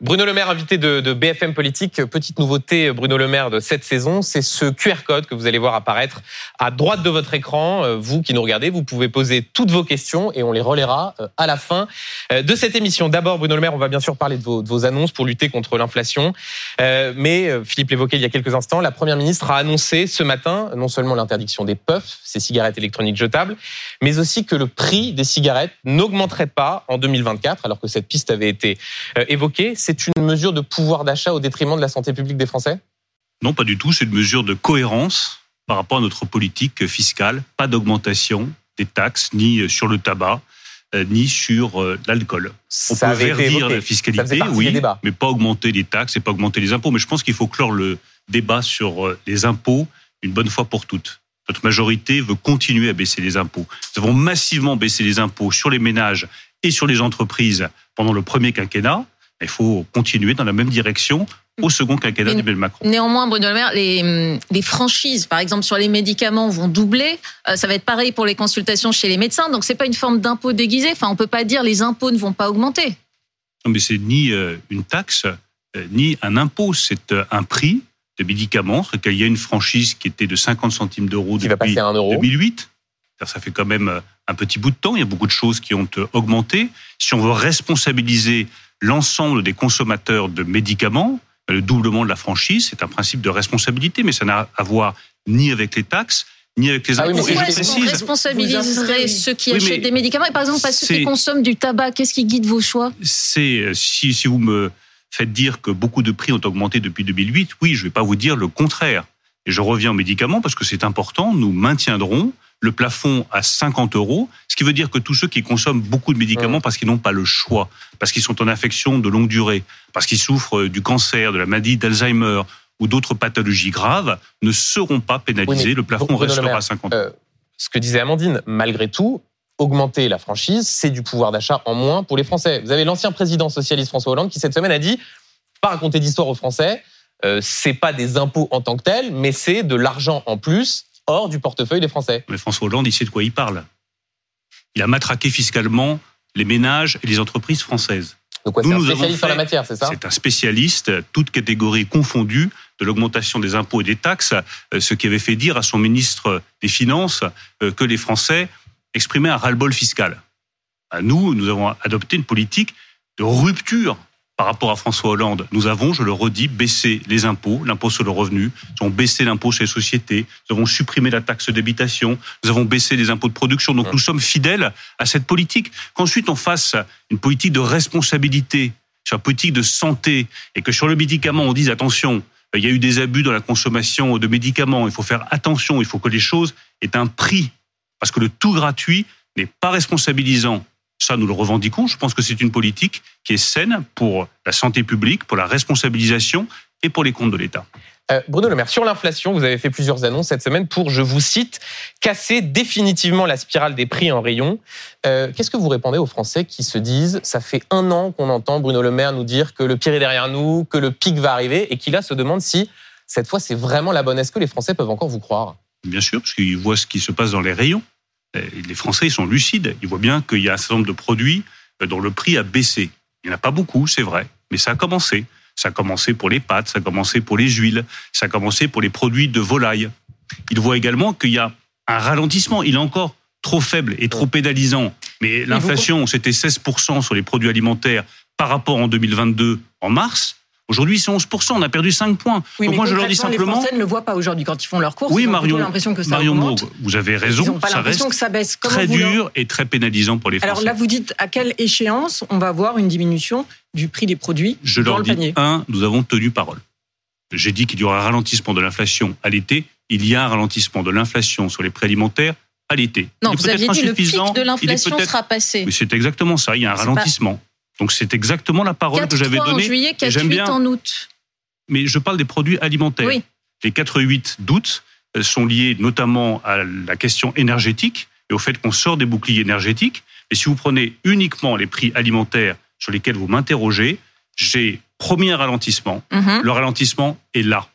Bruno Le Maire, invité de, BFM Politique. Petite nouveauté, Bruno Le Maire, de cette saison, c'est ce QR code que vous allez voir apparaître à droite de votre écran. Euh, vous qui nous regardez, vous pouvez poser toutes vos questions et on les relaiera euh, à la fin euh, de cette émission. D'abord, Bruno Le Maire, on va bien sûr parler de vos, annonces pour lutter contre l'inflation. Mais Philippe l'évoquait il y a quelques instants, la Première ministre a annoncé ce matin non seulement l'interdiction des puffs, ces cigarettes électroniques jetables, mais aussi que le prix des cigarettes n'augmenterait pas en 2024, alors que cette piste avait été évoquée c'est une mesure de pouvoir d'achat au détriment de la santé publique des Français? Non, pas du tout. C'est une mesure de cohérence par rapport à notre politique fiscale. Pas d'augmentation des taxes, ni sur le tabac, euh, ni sur euh, l'alcool. On peut verdir la fiscalité, oui, mais pas augmenter les taxes et pas augmenter les impôts. Mais je pense qu'il faut clore le débat sur euh, les impôts une bonne fois pour toutes. Notre majorité veut continuer à baisser les impôts. Nous avons massivement baissé les impôts sur les ménages et sur les entreprises pendant le premier quinquennat. Il faut continuer dans la même direction au second quinquennat d'Emmanuel Macron. Néanmoins, Bruno Le Maire, les, les, franchises, par exemple sur les médicaments, vont doubler. Euh, ça va être pareil pour les consultations chez les médecins. Donc c'est pas une forme d'impôt déguisé. Enfin, on peut pas dire les impôts ne vont pas augmenter. Non, mais c'est ni euh, une taxe euh, ni un impôt. C'est un prix de médicaments. Il y a une franchise qui était de 50 centimes d'euros depuis 2008. Ça fait quand même un petit bout de temps. Il y a beaucoup de choses qui ont augmenté. Si on veut responsabiliser l'ensemble des consommateurs de médicaments, le doublement de la franchise, c'est un principe de responsabilité, mais ça n'a à voir ni avec les taxes, ni avec les ah impôts. Est-ce qu'on responsabiliserait ceux qui achètent des médicaments et par exemple pas ceux qui consomment du tabac Qu'est-ce qui guide vos choix? C'est euh, si, si vous me faites dire que beaucoup de prix ont augmenté depuis 2008, oui, je ne vais pas vous dire le contraire. Et je reviens aux médicaments parce que c'est important. Nous maintiendrons le plafond à 50 euros, ce qui veut dire que tous ceux qui consomment beaucoup de médicaments parce qu'ils n'ont pas le choix, parce qu'ils sont en affection de longue durée, parce qu'ils souffrent du cancer, de la maladie d'Alzheimer ou d'autres pathologies graves, ne seront pas pénalisés. le plafond restera à 50 euros. Euh, ce que disait Amandine, malgré tout, augmenter la franchise, c'est du pouvoir d'achat en moins pour les Français. Vous avez l'ancien président socialiste François Hollande qui cette semaine a dit pas raconter d'histoire aux Français, euh, c'est pas des impôts en tant que tels, mais c'est de l'argent en plus hors du portefeuille des Français. Mais François Hollande, il sait de quoi il parle. Il a matraqué fiscalement les ménages et les entreprises françaises. Donc c'est un spécialiste sur la matière, c'est ça C'est un spécialiste, toute catégorie confondue, de l'augmentation des impôts et des taxes, euh, ce qui avait fait dire à son ministre des Finances euh, que les Français exprimaient un ras-le-bol fiscal. Nous, nous avons adopté une politique de rupture par rapport à François Hollande, nous avons, je le redis, baissé les impôts, l'impôt sur le revenu, nous avons baissé l'impôt sur les sociétés, nous avons supprimé la taxe d'habitation, nous avons baissé les impôts de production. Donc nous sommes fidèles à cette politique. Qu'ensuite on fasse une politique de responsabilité, sur la politique de santé, et que sur le médicament on dise attention, il y a eu des abus dans la consommation de médicaments, il faut faire attention, il faut que les choses aient un prix, parce que le tout gratuit n'est pas responsabilisant ça, nous le revendiquons. Je pense que c'est une politique qui est saine pour la santé publique, pour la responsabilisation et pour les comptes de l'État. Euh, Bruno Le Maire, sur l'inflation, vous avez fait plusieurs annonces cette semaine pour, je vous cite, casser définitivement la spirale des prix en rayon. Euh, qu'est-ce que vous répondez aux Français qui se disent, ça fait un an qu'on entend Bruno Le Maire nous dire que le pire est derrière nous, que le pic va arriver, et qui là se demande si cette fois c'est vraiment la bonne? Est-ce que les Français peuvent encore vous croire? Bien sûr, parce qu'ils voient ce qui se passe dans les rayons. Euh, les Français sont lucides. Ils voient bien qu'il y a un certain nombre de produits euh, dont le prix a baissé. Il n'y en a pas beaucoup, c'est vrai, mais ça a commencé. Ça a commencé pour les pâtes, ça a commencé pour les huiles, ça a commencé pour les produits de volaille. Ils voient également qu'il y a un ralentissement. Il est encore trop faible et trop pénalisant. Mais l'inflation, c'était 16% sur les produits alimentaires par rapport en 2022 en mars. Aujourd'hui, c'est 11%. On a perdu 5 points. Oui, Donc moi, je leur dis simplement. Les Français ne le voient pas aujourd'hui quand ils font leurs courses. Oui, Marion. l'impression que ça Marion vous avez raison. Ils n'ont pas l'impression que ça baisse. très dur et très pénalisant pour les Français. Alors là, vous dites à quelle échéance on va avoir une diminution du prix des produits je dans leur le dis, panier Un, nous avons tenu parole. J'ai dit qu'il y aura un ralentissement de l'inflation à l'été. Il y a un ralentissement de l'inflation sur les prix alimentaires à l'été. Non, vous aviez dit le pic de l'inflation sera passé. Mais c'est exactement ça. Il y a un ralentissement. Donc c'est exactement la parole que j'avais donnée. en juillet, 4 8 en août mais je parle des produits alimentaires. Les 4 et 8 d'août euh, sont liés notamment à la question énergétique et au fait qu'on sort des boucliers énergétiques. Et si vous prenez uniquement les prix alimentaires sur lesquels vous m'interrogez, j'ai promis un ralentissement. Mhm. Le ralentissement est là.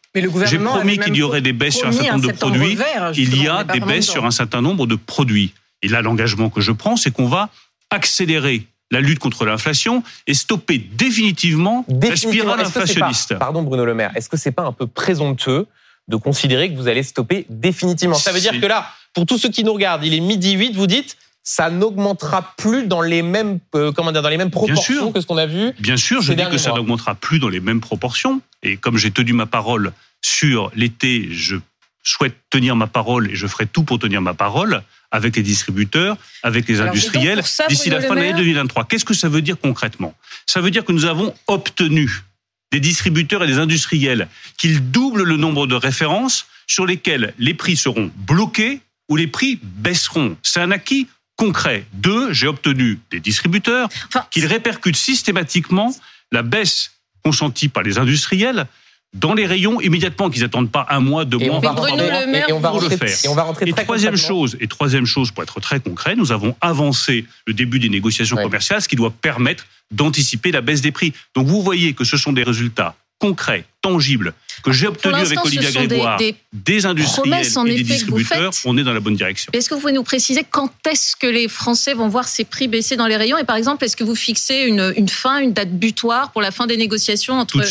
J'ai promis qu'il y aurait des baisses sur un certain nombre de produits. Il y a des baisses sur un certain nombre de produits. Et là, l'engagement que je prends, c'est qu'on va accélérer la lutte contre l'inflation et stopper définitivement, la spirale inflationniste. pardon Bruno Le Maire, est-ce que c'est pas un peu présomptueux de considérer que vous allez stopper définitivement? Ça veut dire que là, pour tous ceux qui nous regardent, il est midi 8, vous dites ça n'augmentera plus dans les mêmes euh, comment dire dans les mêmes proportions que ce qu'on a vu. Bien sûr, je dis que ça n'augmentera plus dans les mêmes proportions. Et comme j'ai tenu ma parole sur l'été, je souhaite tenir ma parole et je ferai tout pour tenir ma parole avec les distributeurs, avec les industriels d'ici la fin de l'année 2023. Qu'est-ce que ça veut dire concrètement? Ça veut dire que nous avons obtenu des distributeurs et des industriels qu'ils doublent le nombre de références sur lesquelles les prix seront bloqués ou les prix baisseront. C'est un acquis concret. Deux, j'ai obtenu des distributeurs qu'ils répercutent systématiquement la baisse consentie par les industriels dans les rayons immédiatement, qu'ils n'attendent pas un mois, deux mois, on va, et, on va rentrer, et on va rentrer et troisième chose, et troisième chose, pour être très concret, nous avons avancé le début des négociations commerciales, ce qui doit permettre d'anticiper la baisse des prix. Donc vous voyez que ce sont des résultats concrets, tangibles, que j'ai obtenus avec Olivier Grégoire, des, industriels et des distributeurs, on est dans la bonne direction. Est-ce que vous pouvez nous préciser quand est-ce que les Français vont voir ces prix baisser dans les rayons Et par exemple, est-ce que vous fixez une, une, fin, une date butoir pour la fin des négociations entre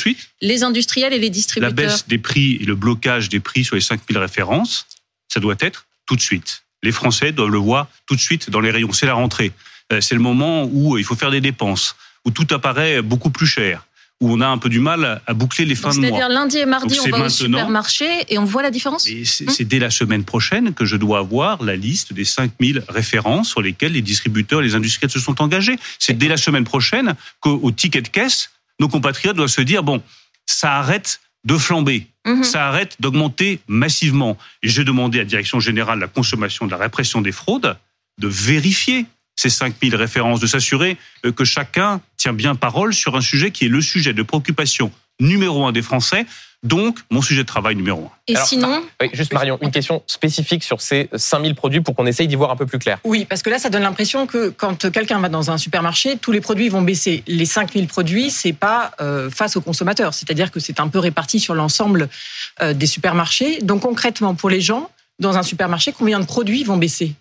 les industriels et les distributeurs La baisse des prix et le blocage des prix sur les 5000 références, ça doit être tout de suite. Les Français doivent le voir tout de suite dans les rayons. C'est la rentrée. Euh, c'est le moment où il faut faire des dépenses, où tout apparaît beaucoup plus cher où on a un peu du mal à boucler les fins de mois. C'est-à-dire lundi et mardi, on va au supermarché et on voit la différence hum C'est dès la semaine prochaine que je dois avoir la liste des 5000 références sur lesquelles les distributeurs et les industriels se sont engagés. C'est dès la semaine prochaine qu'au ticket de caisse, nos compatriotes doivent se dire, bon, ça arrête de flamber. Hum ça arrête d'augmenter massivement. Et j'ai demandé à la Direction générale de la consommation de la répression des fraudes de vérifier ces 5000 références, de s'assurer euh, que chacun tient bien parole sur un sujet qui est le sujet de préoccupation numéro un des Français, donc mon sujet de travail numéro un. Et sinon oui, Juste Marion, une question spécifique sur ces 5000 produits pour qu'on essaye d'y voir un peu plus clair. Oui, parce que là, ça donne l'impression que quand quelqu'un va dans un supermarché, tous les produits vont baisser. Les 5000 produits, c'est pas euh, face aux consommateurs, c'est-à-dire que c'est un peu réparti sur l'ensemble euh, des supermarchés. Donc concrètement, pour les gens, dans un supermarché, combien de produits vont baisser?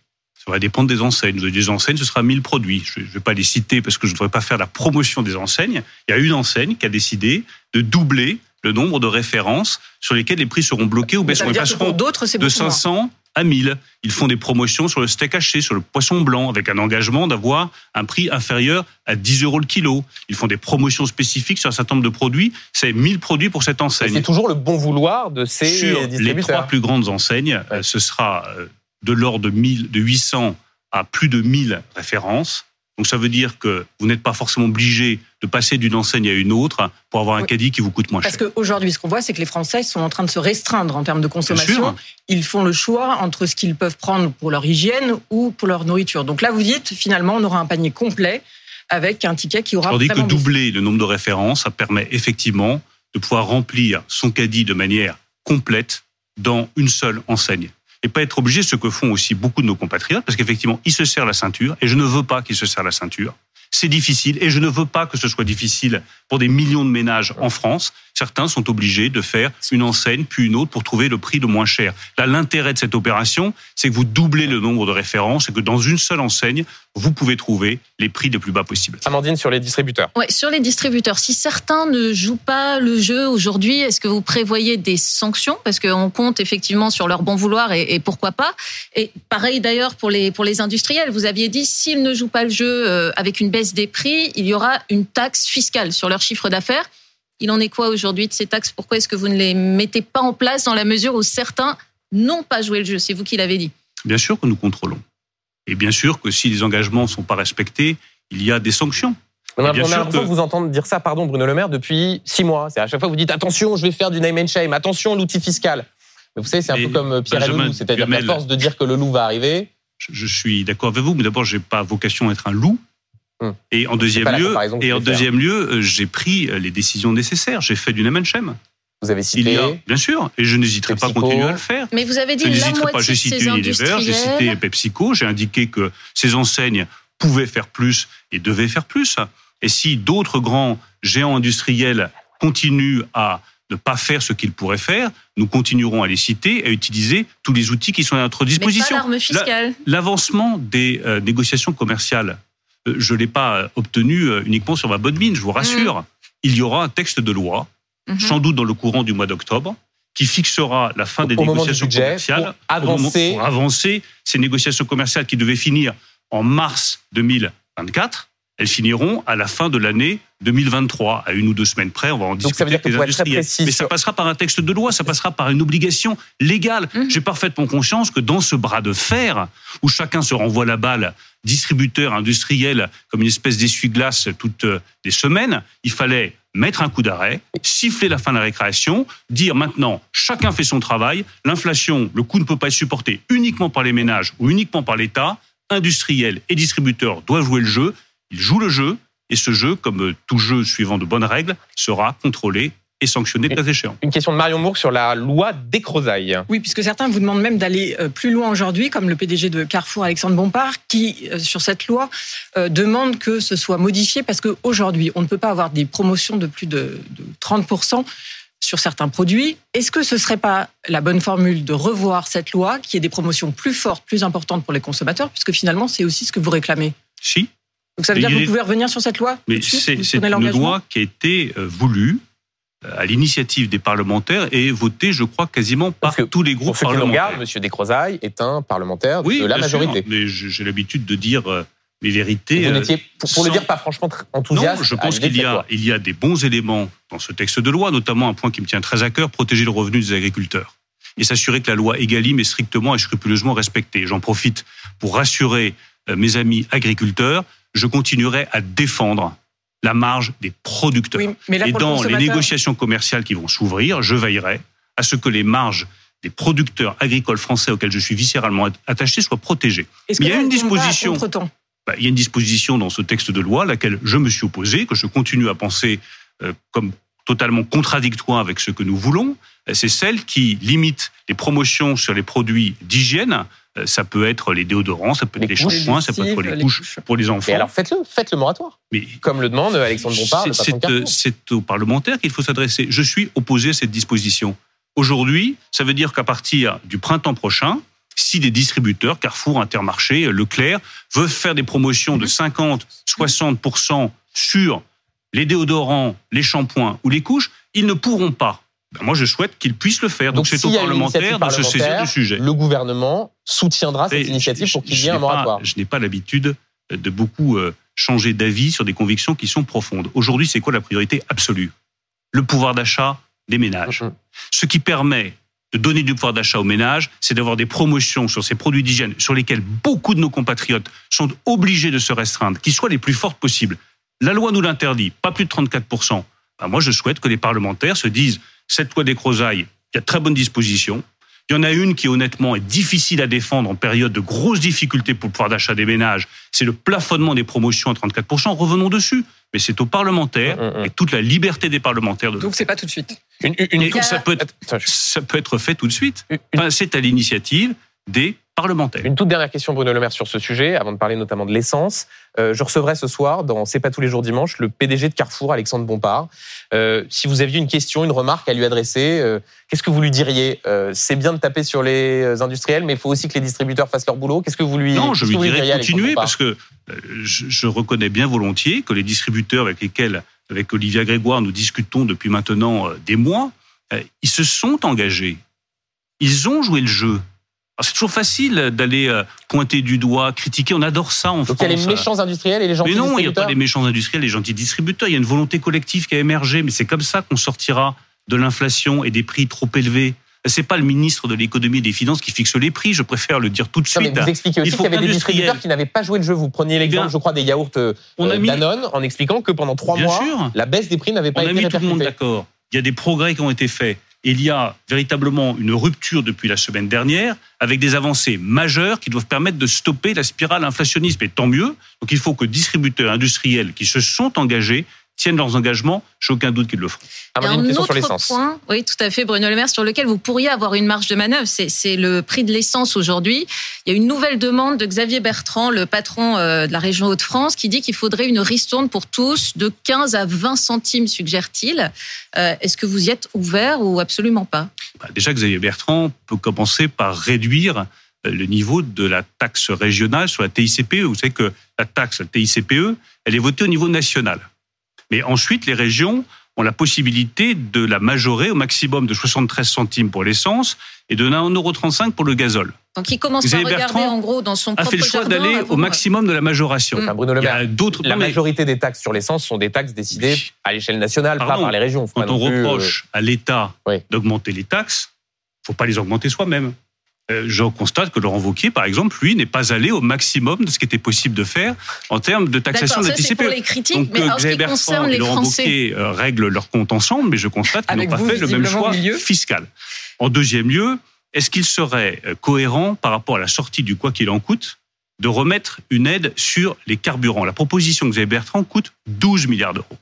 Ça va dépendre des enseignes. Des enseignes, ce sera 1000 produits. Je ne vais pas les citer parce que je ne voudrais pas faire la promotion des enseignes. Il y a une enseigne qui a décidé de doubler le nombre de références sur lesquelles les prix seront bloqués ou baisseront. Ils passeront de 500 à 1000. Ils font des promotions sur le steak haché, sur le poisson blanc, avec un engagement d'avoir un prix inférieur à 10 euros le kilo. Ils font des promotions spécifiques sur un certain nombre de produits. C'est 1000 produits pour cette enseigne. C'est toujours le bon vouloir de ces sur les trois plus grandes enseignes, ce sera euh, de l'ordre de, 1000, de 800 à plus de 1000 références. Donc ça veut dire que vous n'êtes pas forcément obligé de passer d'une enseigne à une autre pour avoir un caddie qui vous coûte moins cher. Parce qu'aujourd'hui, ce qu'on voit, c'est que les Français sont en train de se restreindre en termes de consommation. Ils font le choix entre ce qu'ils peuvent prendre pour leur hygiène ou pour leur nourriture. Donc là, vous dites, finalement, on aura un panier complet avec un ticket qui aura... Tandis que doubler le nombre de références, ça permet effectivement de pouvoir remplir son caddie de manière complète dans une seule enseigne et pas être obligé, ce que font aussi beaucoup de nos compatriotes, parce qu'effectivement, ils se serrent la ceinture, et je ne veux pas qu'ils se serrent la ceinture. C'est difficile, et je ne veux pas que ce soit difficile pour des millions de ménages en France. Certains sont obligés de faire une enseigne, puis une autre, pour trouver le prix le moins cher. Là, l'intérêt de cette opération, c'est que vous doublez le nombre de références, et que dans une seule enseigne, vous pouvez trouver les prix les plus bas possibles. Amandine, sur les distributeurs. Oui, sur les distributeurs. Si certains ne jouent pas le jeu aujourd'hui, est-ce que vous prévoyez des sanctions? Parce qu'on compte effectivement sur leur bon vouloir et, pourquoi pas. Et pareil d'ailleurs pour les, pour les industriels. Vous aviez dit, s'ils ne jouent pas le jeu euh, avec une baisse des prix, il y aura une taxe fiscale sur leur chiffre d'affaires. Il en est quoi aujourd'hui de ces taxes? Pourquoi est-ce que vous ne les mettez pas en place dans la mesure où certains n'ont pas joué le jeu? C'est vous qui l'avez dit. Bien sûr que nous contrôlons. Et bien sûr que si les engagements ne sont pas respectés, il y a des sanctions. On a, l'impression que... vous entendre dire ça, pardon Bruno Le Maire, depuis six mois. C'est à chaque fois vous dites attention, je vais faire du name and shame, attention l'outil fiscal. Mais vous savez, c'est un peu comme Pierre et le loup, c'est-à-dire la force de dire que le loup va arriver. Je, suis d'accord avec vous, mais d'abord, j'ai pas vocation à être un loup. Hum. Et en deuxième lieu, et en deuxième lieu, euh, j'ai pris euh, les décisions nécessaires. J'ai fait du name and shame. Vous avez cité. bien sûr, et je n'hésiterai pas à continuer à le faire. Mais vous avez dit je la moitié pas. J'ai cité Unilever, j'ai cité PepsiCo, j'ai indiqué que ces enseignes pouvaient faire plus et devaient faire plus. Et si d'autres grands géants industriels continuent à ne pas faire ce qu'ils pourraient faire, nous continuerons à les citer à utiliser tous les outils qui sont à notre disposition. L'avancement des euh, négociations commerciales euh, je ne l'ai pas obtenu uniquement sur ma bonne mine, je vous rassure. Il y aura un texte de loi, Mhm. sans doute dans le courant du mois d'octobre, qui fixera la fin des Au négociations budget, commerciales. pour moment- avancer. pour avancer ces négociations commerciales qui devaient finir en mars 2024. Elles finiront à la fin de l'année 2023, à une ou deux semaines près. On va en Donc, discuter ça veut dire avec les industriels. Mais ça passera par un texte de loi, ça passera par une obligation légale. Mhm. J'ai parfaitement conscience que dans ce bras de fer, où chacun se renvoie la balle, distributeur, industriel, comme une espèce d'essuie-glace toutes euh, les semaines, il fallait mettre un coup d'arrêt, siffler la fin de la récréation, dire maintenant chacun fait son travail, l'inflation, le coût ne peut pas être supporté uniquement par les ménages ou uniquement par l'État, industriels et distributeurs doivent jouer le jeu, ils jouent le jeu, et ce jeu, comme tout jeu suivant de bonnes règles, sera contrôlé et sanctionné de cas échéant. Une question de Marion Mourgue sur la loi Descrozailles. Oui, puisque certains vous demandent même d'aller euh, plus loin aujourd'hui, comme le PDG de Carrefour, Alexandre Bompard, qui, euh, sur cette loi, euh, demande que ce soit modifié parce qu'aujourd'hui, on ne peut pas avoir des promotions de plus de, de 30% sur certains produits. Est-ce que ce ne serait pas la bonne formule de revoir cette loi, qui ait des promotions plus fortes, plus importantes pour les consommateurs, puisque finalement, c'est aussi ce que vous réclamez? Si, Donc ça veut Mais dire que vous est- pouvez revenir sur cette loi mais c'est une loi qui a été voulue à l'initiative des parlementaires et votée, je crois, quasiment par que tous les Pour groupes ceux qui nous parlementaires. regardent, Monsieur Descrozailles est un parlementaire oui, de la bien sûr, majorité. mais j'ai l'habitude de dire euh, mes vérités. Vous euh, n'étiez, pour, pour le sans- dire, pas franchement enthousiaste. Non, je pense qu'il y a, il y a des bons éléments dans ce texte de loi, notamment un point qui me tient très à cœur, protéger le revenu des agriculteurs et s'assurer que la loi Egalim est strictement et scrupuleusement respectée. J'en profite pour rassurer euh, mes amis agriculteurs, je continuerai à défendre la marge des producteurs. Oui, mais là, et le dans les négociations commerciales qui vont s'ouvrir, je veillerai à ce que les marges des producteurs agricoles français auxquels je suis viscéralement attaché soient protégées. Mais il y a une disposition- Bah, il y a une disposition dans ce texte de loi à laquelle je me suis opposé, que je continue à penser euh, comme totalement contradictoire avec ce que nous voulons. C'est celle qui limite les promotions sur les produits d'hygiène. Euh, Ça peut être les déodorants, ça peut être Les shampoings, ça peut être les les couches couches. pour les enfants. Et alors faites-le, faites le moratoire, Mais comme le demande Alexandre Bompard, c'est- euh, c'est aux parlementaires qu'il faut s'adresser. Je suis opposé à cette disposition. Aujourd'hui, ça veut dire qu'à partir du printemps prochain, si des distributeurs, Carrefour, Intermarché, Leclerc, veulent faire des promotions de 50, 60% sur les déodorants, les shampoings ou les couches, ils ne pourront pas. Ben, moi, je souhaite qu'ils puissent le faire. Donc, c'est aux parlementaires de se saisir du sujet. Le gouvernement soutiendra cette Et initiative je- pour qu'il y ait un n'ai pas- moratoire. Je n'ai pas l'habitude de beaucoup euh, changer d'avis sur des convictions qui sont profondes. Aujourd'hui, c'est quoi la priorité absolue? Le pouvoir d'achat des ménages. Mhm. Ce qui permet de donner du pouvoir d'achat aux ménages, c'est d'avoir des promotions sur ces produits d'hygiène sur lesquels beaucoup de nos compatriotes sont obligés de se restreindre, qui soient les plus fortes possibles. La loi nous l'interdit, pas plus de 34%. Ben, moi, je souhaite que les parlementaires se disent, cette loi des Crozailles, il y a de très bonnes dispositions, il y en a une qui, honnêtement, est difficile à défendre en période de grosses difficultés pour le pouvoir d'achat des ménages. C'est le plafonnement des promotions à 34%. Revenons dessus. Mais c'est aux parlementaires Mm, mm, mm. et toute la liberté des parlementaires de Donc c'est pas tout de suite. Une, une- ça peut être- Attends, je- ça peut être fait tout de suite. une- Enfin, c'est à l'initiative des Une toute dernière question, Bruno Le Maire, sur ce sujet, avant de parler notamment de l'essence. Euh, je recevrai ce soir, dans C'est pas tous les jours dimanche, le PDG de Carrefour, Alexandre Bompard. Euh, si vous aviez une question, une remarque à lui adresser, euh, qu'est-ce que vous lui diriez? C'est bien de taper sur les industriels, mais il faut aussi que les distributeurs fassent leur boulot. Qu'est-ce que vous lui Non, je lui dirais continuer parce que je, je reconnais bien volontiers que les distributeurs avec lesquels, avec Olivia Grégoire, nous discutons depuis maintenant des mois, ils se sont engagés. Ils ont joué le jeu. Alors, C'est toujours facile d'aller euh, pointer du doigt, critiquer. On adore ça en Donc il y a les méchants industriels et les gentils Mais non, il n'y a distributeurs. pas les méchants industriels, les gentils distributeurs. Il y a une volonté collective qui a émergé, mais c'est comme ça qu'on sortira de l'inflation et des prix trop élevés. C'est pas le ministre de l'économie et des finances qui fixe les prix. Je préfère le dire tout de Non, mais suite. vous expliquez aussi qu'il y avait des distributeurs qui n'avaient pas joué le jeu. Vous preniez l'exemple, bien, je crois, des yaourts euh, On a mis, Danone en expliquant que pendant trois mois, sûr, la baisse des prix n'avait pas on a été mis tout le monde d'accord. Il y a des progrès qui ont été faits. Il y a véritablement une rupture depuis la semaine dernière avec des avancées majeures qui doivent permettre de stopper la spirale inflationniste. Et tant mieux. Donc il faut que distributeurs industriels qui se sont engagés tiennent leurs engagements. J'ai aucun doute qu'ils le feront. Ah, une un question sur autre l'essence. point, oui, tout à fait, Bruno Le Maire, sur lequel vous pourriez avoir une marge de manœuvre, c'est c'est le prix de l'essence aujourd'hui. Il y a une nouvelle demande de Xavier Bertrand, le patron euh, de la région Hauts-de-France, qui dit qu'il faudrait une ristourne pour tous de 15 à 20 centimes, suggère-t-il. Euh, Est-ce que vous y êtes ouvert ou absolument pas? Bah, Déjà, Xavier Bertrand peut commencer par réduire le niveau de la taxe régionale sur la TICPE. Vous savez que la taxe, la TICPE, elle est votée au niveau national. Mais ensuite, les régions ont la possibilité de la majorer au maximum de 73 centimes pour l'essence et de 1,35€ pour le gazole. Donc il commence à regarder en gros dans son a fait le choix d'aller au maximum de la majoration. Enfin, Bruno Le Maire, la majorité des taxes sur l'essence sont des taxes décidées à l'échelle nationale, pas par les régions. Quand on reproche euh, à l'État d'augmenter les taxes, faut pas les augmenter soi-même. Euh, je constate que Laurent Wauquiez, par exemple, lui, n'est pas allé au maximum de ce qui était possible de faire en termes de taxation de la TCPE. Pour les critiques, Donc, mais euh, Xavier Bertrand et Laurent Wauquiez euh, règlent leur compte ensemble, mais je constate qu'ils n'ont pas fait le même choix fiscal. En deuxième lieu, est-ce qu'il serait cohérent par rapport à la sortie du quoi qu'il en coûte de remettre une aide sur les carburants? La proposition de Xavier Bertrand coûte 12 milliards d'euros.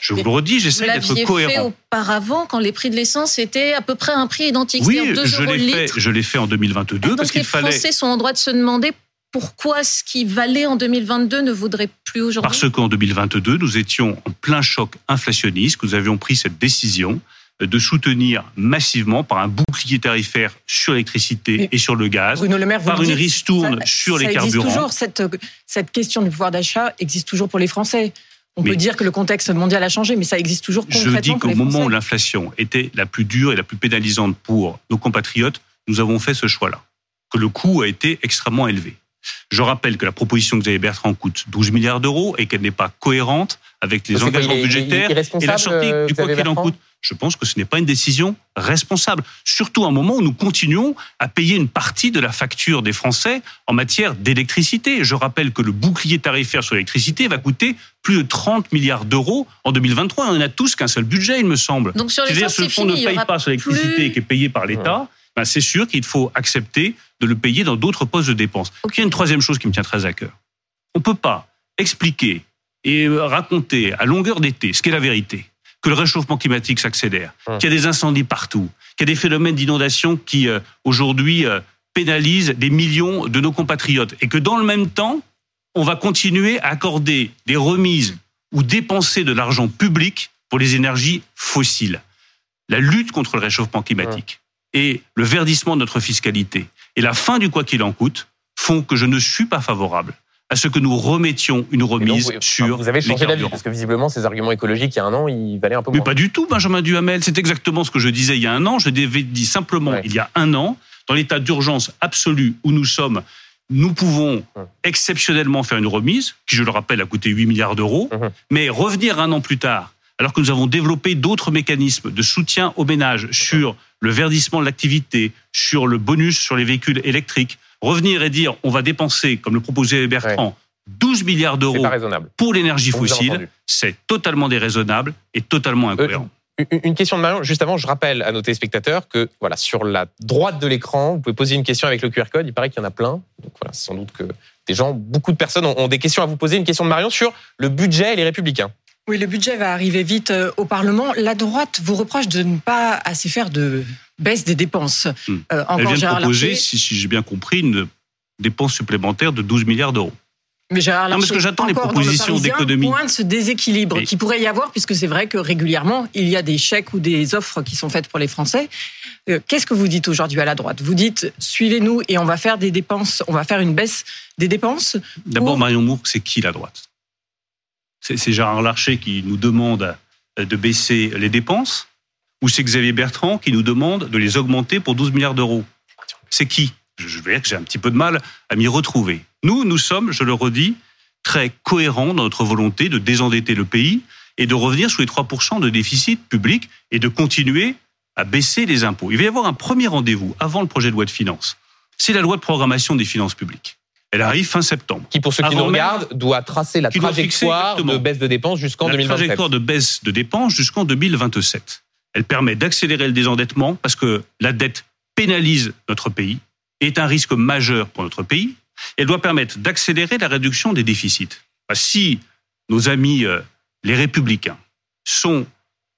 Je vous le redis, j'essaie d'être cohérent. fait auparavant, quand les prix de l'essence étaient à peu près un prix identique, oui, je l'ai fait, je l'ai fait en 2022 parce qu'il fallait. Les Français sont en droit de se demander pourquoi ce qui valait en 2022 ne vaudrait plus aujourd'hui. Parce qu'en 2022, nous étions en plein choc inflationniste, que nous avions pris cette décision de soutenir massivement par un bouclier tarifaire sur l'électricité et sur le gaz, Bruno le Maire, par une ristourne sur les carburants. Toujours, cette, cette question du pouvoir d'achat existe toujours pour les Français. On peut dire que le contexte mondial a changé, mais ça existe toujours concrètement. Je dis qu'au moment où l'inflation était la plus dure et la plus pénalisante pour nos compatriotes, nous avons fait ce choix-là, que le coût a été extrêmement élevé. Je rappelle que la proposition que Xavier Bertrand coûte 12 milliards d'euros et qu'elle n'est pas cohérente avec les engagements budgétaires et la sortie du quoi qu'il en coûte. Je pense que ce n'est pas une décision responsable, surtout à un moment où nous continuons à payer une partie de la facture des Français en matière d'électricité. Je rappelle que le bouclier tarifaire sur l'électricité va coûter plus de 30 milliards d'euros en 2023. On a tous qu'un seul budget, il me semble. Donc sur les ce fonds ne paye pas sur l'électricité qui est payé par l'État. Ben c'est sûr qu'il faut accepter de le payer dans d'autres postes de dépenses. Il y a une troisième chose qui me tient très à cœur. On ne peut pas expliquer et raconter à longueur d'été ce qu'est la vérité que le réchauffement climatique s'accélère, hum. qu'il y a des incendies partout, qu'il y a des phénomènes d'inondation qui euh, aujourd'hui euh, pénalisent des millions de nos compatriotes et que dans le même temps, on va continuer à accorder des remises ou dépenser de l'argent public pour les énergies fossiles. La lutte contre le réchauffement climatique. Et le verdissement de notre fiscalité et la fin du quoi qu'il en coûte font que je ne suis pas favorable à ce que nous remettions une remise sur Vous avez changé d'avis parce que visiblement ces arguments écologiques il y a un an, ils valaient un peu moins. Mais pas du tout, Benjamin Duhamel. C'est exactement ce que je disais il y a un an. Je dit simplement il y a un an, dans l'état d'urgence absolu où nous sommes, nous pouvons exceptionnellement faire une remise, qui, je le rappelle, a coûté 8 milliards d'euros, mhm. mais revenir un an plus tard, alors que nous avons développé d'autres mécanismes de soutien aux ménages sur le verdissement de l'activité, sur le bonus sur les véhicules électriques, revenir et dire on va dépenser, comme le proposait Bertrand, 12 milliards d'euros pour l'énergie fossile, c'est totalement déraisonnable et totalement euh, incohérent. une question de Marion. Juste avant, je rappelle à nos téléspectateurs que voilà, sur la droite de l'écran, vous pouvez poser une question avec le QR code. Il paraît qu'il y en a plein. Donc voilà, sans doute que des gens, beaucoup de personnes ont des questions à vous poser. Une question de Marion sur le budget et les Républicains. Oui, le budget va arriver vite euh, au Parlement. La droite vous reproche de ne pas assez faire de baisse des dépenses. Hmm. Euh, Elle vient de proposer, si, j'ai bien compris, une dépense supplémentaire de 12 milliards d'euros. Mais Gérard non, parce que j'attends les propositions d'économie. Point de ce déséquilibre qui pourrait y avoir, puisque c'est vrai que régulièrement il y a des chèques ou des offres qui sont faites pour les Français. Euh, qu'est-ce que vous dites aujourd'hui à la droite? Vous dites suivez-nous et on va faire des dépenses, on va faire une baisse des dépenses. D'abord, Marion Moore, c'est qui la droite? C'est Gérard Larcher qui nous demande de baisser les dépenses ou c'est Xavier Bertrand qui nous demande de les augmenter pour 12 milliards d'euros? C'est qui? Je veux dire que j'ai un petit peu de mal à m'y retrouver. Nous, nous sommes, je le redis, très cohérents dans notre volonté de désendetter le pays et de revenir sous les 3% de déficit public et de continuer à baisser les impôts. Il va y avoir un premier rendez-vous avant le projet de loi de finances. C'est la loi de programmation des finances publiques. Elle arrive fin septembre. Qui, pour ceux qui nous regardent, doit tracer la trajectoire de baisse de dépenses jusqu'en 2027. La trajectoire de baisse de dépenses jusqu'en 2027. Elle permet d'accélérer le désendettement parce que la dette pénalise notre pays, est un risque majeur pour notre pays. Elle doit permettre d'accélérer la réduction des déficits. Si nos amis euh, les républicains sont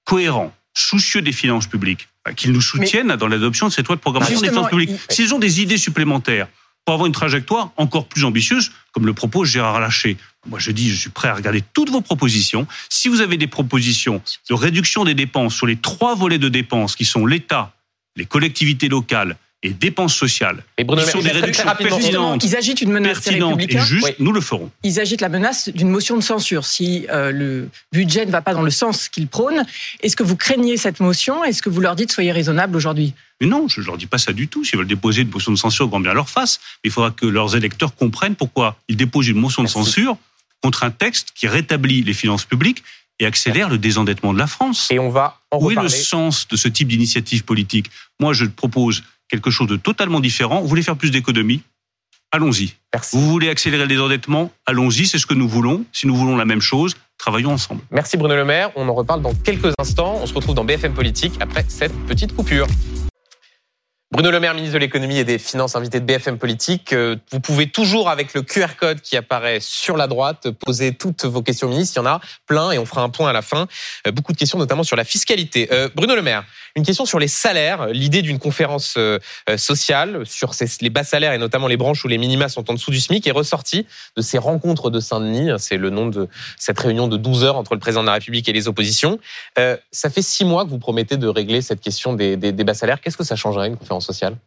cohérents, soucieux des finances publiques, qu'ils nous soutiennent dans l'adoption de cette loi de programmation des finances publiques. S'ils ont des idées supplémentaires pour avoir une trajectoire encore plus ambitieuse, comme le propose Gérard Larcher. Moi, je dis, je suis prêt à regarder toutes vos propositions. Si vous avez des propositions de réduction des dépenses sur les trois volets de dépenses qui sont l'État, les collectivités locales et dépenses sociales. Et Bruno Qui sont des réductions rapidement. pertinentes. Ils agitent une menace des pertinentes et justes, Oui. nous le ferons. Ils agitent la menace d'une motion de censure. Si euh, le budget ne va pas dans le sens qu'ils prônent, est-ce que vous craignez cette motion? Est-ce que vous leur dites soyez raisonnables aujourd'hui? Mais non, je ne leur dis pas ça du tout. S'ils veulent déposer une motion de censure, grand bien leur face. Mais il faudra que leurs électeurs comprennent pourquoi ils déposent une motion de Merci. censure contre un texte qui rétablit les finances publiques et accélère le désendettement de la France. Et on va en Où est le reparler. sens de ce type d'initiative politique? Moi, je propose quelque chose de totalement différent. Vous voulez faire plus d'économies? Allons-y. Vous voulez accélérer le désendettement Allons-y, c'est ce que nous voulons. Si nous voulons la même chose, travaillons ensemble. Merci Bruno Le Maire. On en reparle dans quelques instants. On se retrouve dans BFM Politique après cette petite coupure. Bruno Le Maire, ministre de l'économie et des finances, invité de BFM Politique. Euh, Vous pouvez toujours, avec le QR code qui apparaît sur la droite, poser toutes vos questions ministre. Il y en a plein et on fera un point à la fin. Euh, Beaucoup de questions, notamment sur la fiscalité. Euh, Bruno Le Maire, une question sur les salaires. L'idée d'une conférence sociale sur les bas salaires et notamment les branches où les minima sont en dessous du SMIC est ressortie de ces rencontres de Saint-Denis. C'est le nom de cette réunion de 12 heures entre le président de la République et les oppositions. Ça fait six mois que vous promettez de régler cette question des, des, des bas salaires. Qu'est-ce que ça changerait une conférence sociale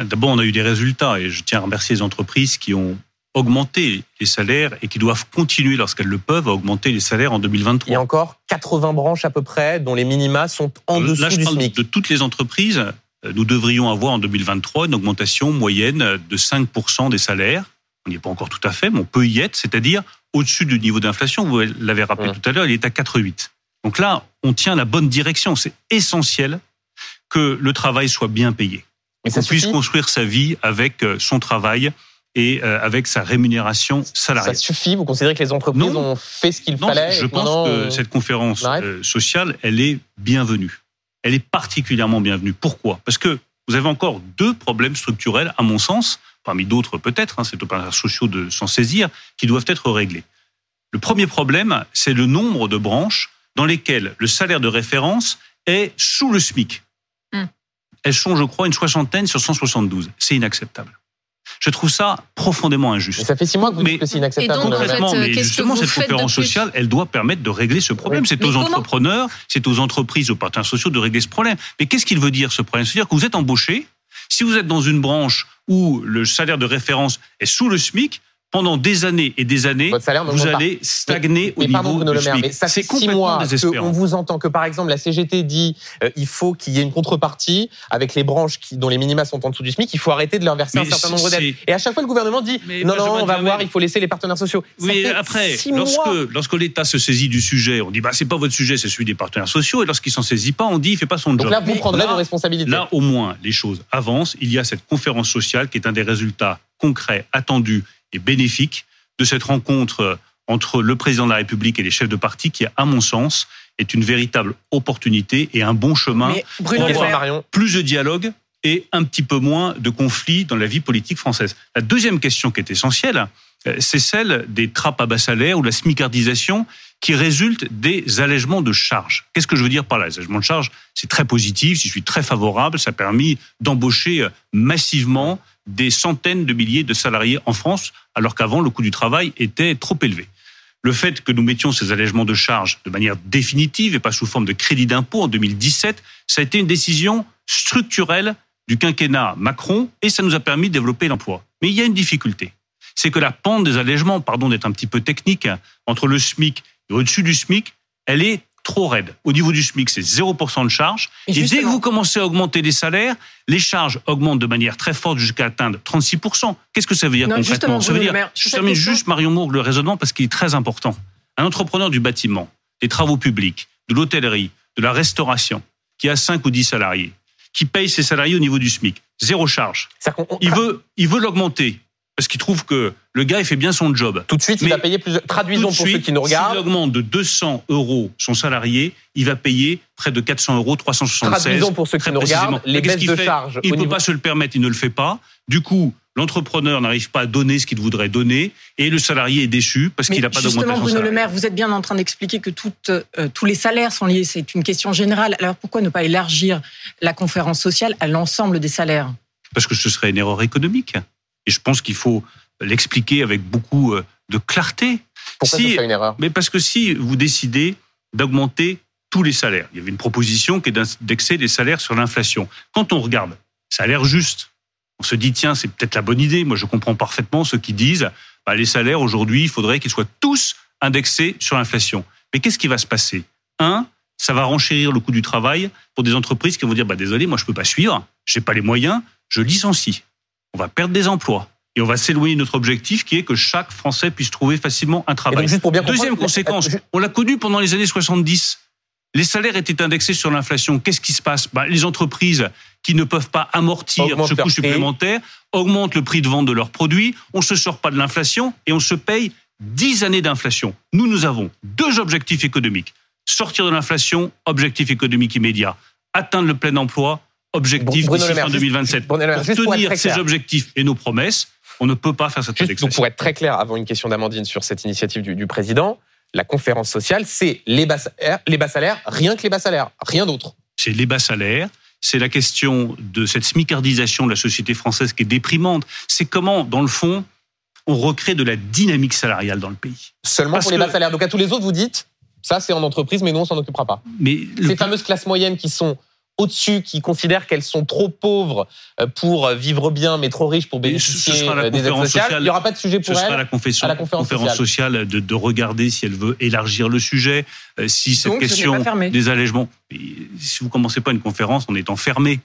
D'abord, on a eu des résultats et je tiens à remercier les entreprises qui ont augmenté les salaires et qui doivent continuer, lorsqu'elles le peuvent, à augmenter les salaires en Il y a 2023. encore 80 branches à peu près dont les minima sont en dessous Là, je du parle SMIC. de toutes les entreprises. Euh, Nous devrions avoir en 2023 une augmentation moyenne de 5% des salaires. On n'y est pas encore tout à fait, mais on peut y être, c'est-à-dire au-dessus du niveau d'inflation. Vous l'avez rappelé Mmh. tout à l'heure, il est à 4,8. Donc là, on tient la bonne direction. C'est essentiel que le travail soit bien payé. Ça qu'on puisse construire sa vie avec euh, son travail et euh, avec sa rémunération ça salariale. suffit Vous considérez que les entreprises Non. ont fait ce qu'il Non, fallait je pense que euh, cette conférence sociale, elle est bienvenue. Elle est particulièrement bienvenue. Pourquoi? Parce que vous avez encore deux problèmes structurels, à mon sens, parmi d'autres peut-être, hein, c'est aux partenaires sociaux de s'en saisir, qui doivent être réglés. Le premier problème, c'est le nombre de branches dans lesquelles le salaire de référence est sous le SMIC. Elles sont, je crois, une soixantaine sur 172. C'est inacceptable. Je trouve ça profondément injuste. mais ça fait six mois que vous Mais- dites que c'est inacceptable. Et donc. Concrètement, fait, euh, mais justement, vous cette conférence sociale, elle doit permettre de régler ce problème. C'est aux entrepreneurs, c'est aux entreprises, aux partenaires sociaux de régler ce problème. Mais qu'est-ce qu'il veut dire ce problème? C'est-à-dire que vous êtes embauché, si vous êtes dans une branche où le salaire de référence est sous le SMIC, pendant des années et des années, vous allez stagner au Mais pardon, niveau Bruno du Le Maire, SMIC. mais ça fait six mois qu'on vous entend que, par exemple, la CGT dit euh, il faut qu'il y ait une contrepartie avec les branches qui, dont les minima sont en dessous du SMIC, il faut arrêter de leur verser Mais un certain nombre d'aides. Et à chaque fois, le gouvernement dit Mais non, non, on va voir, il faut laisser les partenaires sociaux. Oui, fait après, six lorsque, lorsque l'État se saisit du sujet, on dit bah c'est pas votre sujet, c'est celui des partenaires sociaux. Et lorsqu'il s'en saisit pas, on dit il fait pas son Donc job. là, vous Mais prendrez vos responsabilités. Là, au moins, les choses avancent. Il y a cette conférence sociale qui est un des résultats concrets, attendus et bénéfiques de cette rencontre euh, entre le président de la République et les chefs de parti qui, à mon sens, est une véritable opportunité et un bon chemin. Marion. Plus de dialogue et un petit peu moins de conflits dans la vie politique française. La deuxième question qui est essentielle, euh, c'est celle des trappes à bas salaire ou la smicardisation qui résulte des allègements de charges. Qu'est-ce que je veux dire par là Les allègements de charges, c'est très positif, j'y suis très favorable, ça a permis d'embaucher euh, massivement des centaines de milliers de salariés en France, alors qu'avant, le coût du travail était trop élevé. Le fait que nous mettions ces allègements de charges de manière définitive et pas sous forme de crédit d'impôt en 2017, ça a été une décision structurelle du quinquennat Macron et ça nous a permis de développer l'emploi. Mais il y a une difficulté. C'est que la pente des allègements, pardon d'être un petit peu technique, entre le SMIC et au-dessus du SMIC, elle est trop raide. Au niveau du SMIC, c'est 0% de charge. Et Et, dès que vous commencez à augmenter les salaires, les charges augmentent de manière très forte jusqu'à atteindre 36%. Qu'est-ce que ça veut dire Non, concrètement? Ça veut dire, Maire, je termine juste Marion Mourgue le raisonnement parce qu'il est très important. Un entrepreneur du bâtiment, des travaux publics, de l'hôtellerie, de la restauration, qui a 5 ou 10 salariés, qui paye ses salariés au niveau du SMIC, zéro charge. Il veut, il veut l'augmenter parce qu'il trouve que le gars il fait bien son job. Tout de suite, il va payer plus. Traduisons Tout de pour ceux qui nous S'il regardent. augmente de 200 euros son salarié, il va payer près de 400 euros, 376. Traduisons pour ceux qui nous regardent précisément. les baisses de charges Il ne peut niveau. pas se le permettre, il ne le fait pas. Du coup, l'entrepreneur n'arrive pas à donner ce qu'il voudrait donner et le salarié est déçu parce qu'il n'a pas justement, d'augmentation Bruno Le. Maire, vous êtes bien en train d'expliquer que toutes, euh, tous les salaires sont liés. C'est une question générale. Alors pourquoi ne pas élargir la conférence sociale à l'ensemble des salaires? Parce que ce serait une erreur économique. Et je pense qu'il faut l'expliquer avec beaucoup euh, de clarté. Pourquoi Si- une erreur? Mais parce que si vous décidez d'augmenter tous les salaires, il y avait une proposition qui est d'indexer les salaires sur l'inflation. Quand on regarde Ça a l'air juste. On se dit, tiens, c'est peut-être la bonne idée. Moi, je comprends parfaitement ceux qui disent, bah, les salaires aujourd'hui, il faudrait qu'ils soient tous indexés sur l'inflation. Mais qu'est-ce qui va se passer? Un, ça va renchérir le coût du travail pour des entreprises qui vont dire, bah, désolé, moi, je peux pas suivre, j'ai pas les moyens, je licencie. On va perdre des emplois. Et on va s'éloigner de notre objectif qui est que chaque Français puisse trouver facilement un travail. Deuxième conséquence, on l'a connu pendant les années 70. Les salaires étaient indexés sur l'inflation. Qu'est-ce qui se passe? Bah, Les entreprises qui ne peuvent pas amortir ce coût supplémentaire augmentent le prix de vente de leurs produits. On ne se sort pas de l'inflation et on se paye 10 années d'inflation. Nous, nous avons deux objectifs économiques. Sortir de l'inflation, objectif économique immédiat. Atteindre le plein emploi, objectif d'ici fin 2027. pour tenir ces objectifs et nos promesses, on ne peut pas faire cette indexation. pour être très clair, avant une question d'Amandine sur cette initiative du, président, la conférence sociale, c'est les bas, salaires, les bas salaires, rien que les bas salaires, rien d'autre. C'est les bas salaires, c'est la question de cette smicardisation de la société française qui est déprimante. C'est comment, dans le fond, on recrée de la dynamique salariale dans le pays. Seulement pour les bas salaires. Donc à tous les autres, vous dites, ça c'est en entreprise, mais nous on s'en occupera pas. Mais Ces fameuses classes moyennes qui sont au-dessus qui considèrent qu'elles sont trop pauvres euh, pour vivre bien, mais trop riches pour bénéficier euh, des aides sociales. il n'y aura pas de sujet pour ce elle. Sera la, conférence, conférence sociale, de, de, regarder si elle veut élargir le sujet, euh, si cette question des allègements. Si vous commencez pas une conférence en étant fermé,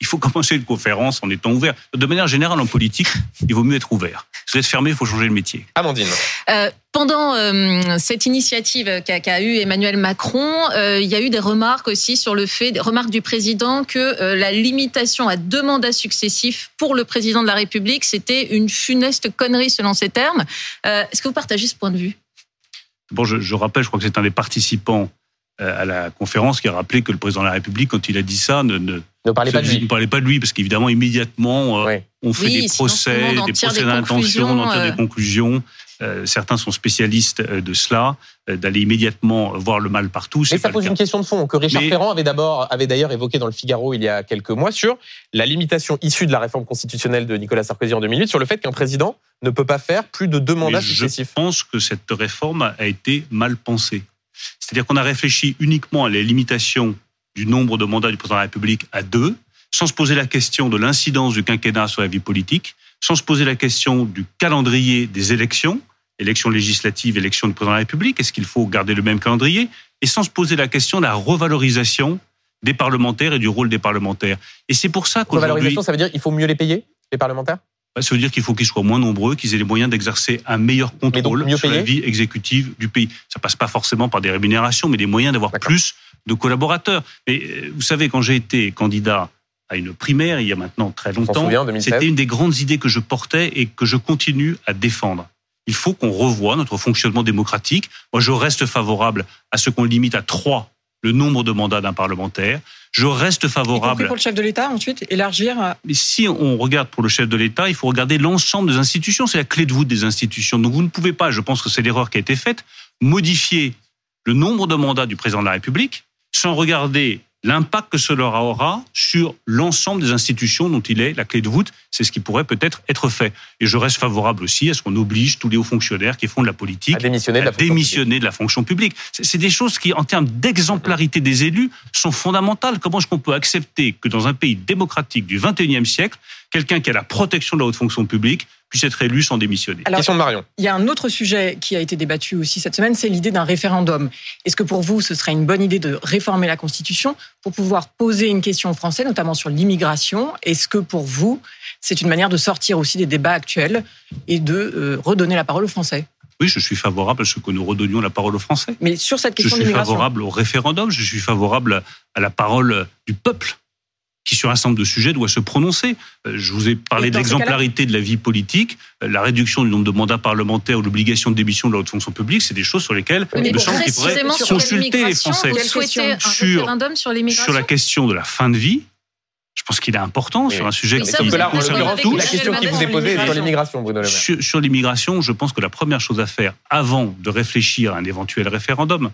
il faut commencer une conférence en étant ouvert. De manière générale, en politique, il vaut mieux être ouvert. Si vous êtes fermé, il faut changer le métier. Amandine. Euh, pendant euh, cette initiative qu'a eu Emmanuel Macron, euh, il y a eu des remarques aussi sur le fait, des remarques du président que la limitation à deux mandats successifs pour le président de la République, c'était une funeste connerie selon ses termes. Est-ce que vous partagez ce point de vue? Bon, je, je rappelle, je crois que c'est un des participants à la conférence qui a rappelé que le président de la République, quand il a dit ça, ne, ne ne parlez pas de lui. Ne parlez pas de lui, parce qu'évidemment, immédiatement, euh, on fait des procès, des procès d'intention, on en tire des euh. conclusions. Euh, certains sont spécialistes de cela, d'aller immédiatement voir le mal partout. Mais ça pose une question de fond que Richard Ferrand avait d'abord, avait d'ailleurs évoqué dans le Figaro il y a quelques mois sur la limitation issue de la réforme constitutionnelle de Nicolas Sarkozy en 2008 sur le fait qu'un président ne peut pas faire plus de deux mandats successifs. Je pense que cette réforme a été mal pensée. C'est-à-dire qu'on a réfléchi uniquement à la limitation du nombre de mandats du président de la République à deux, sans se poser la question de l'incidence du quinquennat sur la vie politique, sans se poser la question du calendrier des élections, élections législatives, élections du président de la République, est-ce qu'il faut garder le même calendrier, et sans se poser la question de la revalorisation des parlementaires et du rôle des parlementaires. Et c'est pour ça qu'aujourd'hui... Revalorisation, ça veut dire qu'il faut mieux les payer, les parlementaires? Bah, ça veut dire qu'il faut qu'ils soient moins nombreux, qu'ils aient les moyens d'exercer un meilleur contrôle sur la vie exécutive du pays. Ça passe pas forcément par des rémunérations, mais des moyens d'avoir plus de collaborateurs. Mais euh, vous savez, quand j'ai été candidat à une primaire, il y a maintenant très longtemps, c'était une des grandes idées que je portais et que je continue à défendre. Il faut qu'on revoie notre fonctionnement démocratique. Moi, je reste favorable à ce qu'on limite à trois le nombre de mandats d'un parlementaire. Je reste favorable. pour le chef de l'État, ensuite, élargir. Mais si on regarde pour le chef de l'État, il faut regarder l'ensemble des institutions. C'est la clé de voûte des institutions. Donc vous ne pouvez pas, je pense que c'est l'erreur qui a été faite, modifier le nombre de mandats du président de la République sans regarder l'impact que cela aura sur l'ensemble des institutions dont il est la clé de voûte. C'est ce qui pourrait peut-être être fait. Et je reste favorable aussi à ce qu'on oblige tous les hauts fonctionnaires qui font de la politique à démissionner, de, la fonction publique. C'est des choses qui, en termes d'exemplarité des élus, sont fondamentales. Comment est-ce qu'on peut accepter que dans un pays démocratique du XXIe siècle, quelqu'un qui a la protection de la haute fonction publique puisse être élu sans démissionner. Question de Marion. Il y a un autre sujet qui a été débattu aussi cette semaine, c'est l'idée d'un référendum. Est-ce que pour vous, ce serait une bonne idée de réformer la Constitution pour pouvoir poser une question aux Français, notamment sur l'immigration? Est-ce que pour vous, c'est une manière de sortir aussi des débats actuels et de euh, redonner la parole aux Français? Oui, je suis favorable à ce que nous redonnions la parole aux Français. Mais sur cette question Je suis favorable au référendum, je suis favorable à la parole du peuple qui, sur un certain nombre de sujets, doit se prononcer. Euh, je vous ai parlé de l'exemplarité de la vie politique, euh, la réduction du nombre de mandats parlementaires ou l'obligation de démission de la haute fonction publique, c'est des choses sur lesquelles il me semble qu'il faudrait consulter les Français. sur, sur la question de la fin de vie, je pense qu'il est important sur un sujet comme là, La question qui vous est posée est sur l'immigration, Bruno Le Maire. Sur, sur l'immigration, je pense que la première chose à faire avant de réfléchir à un éventuel référendum,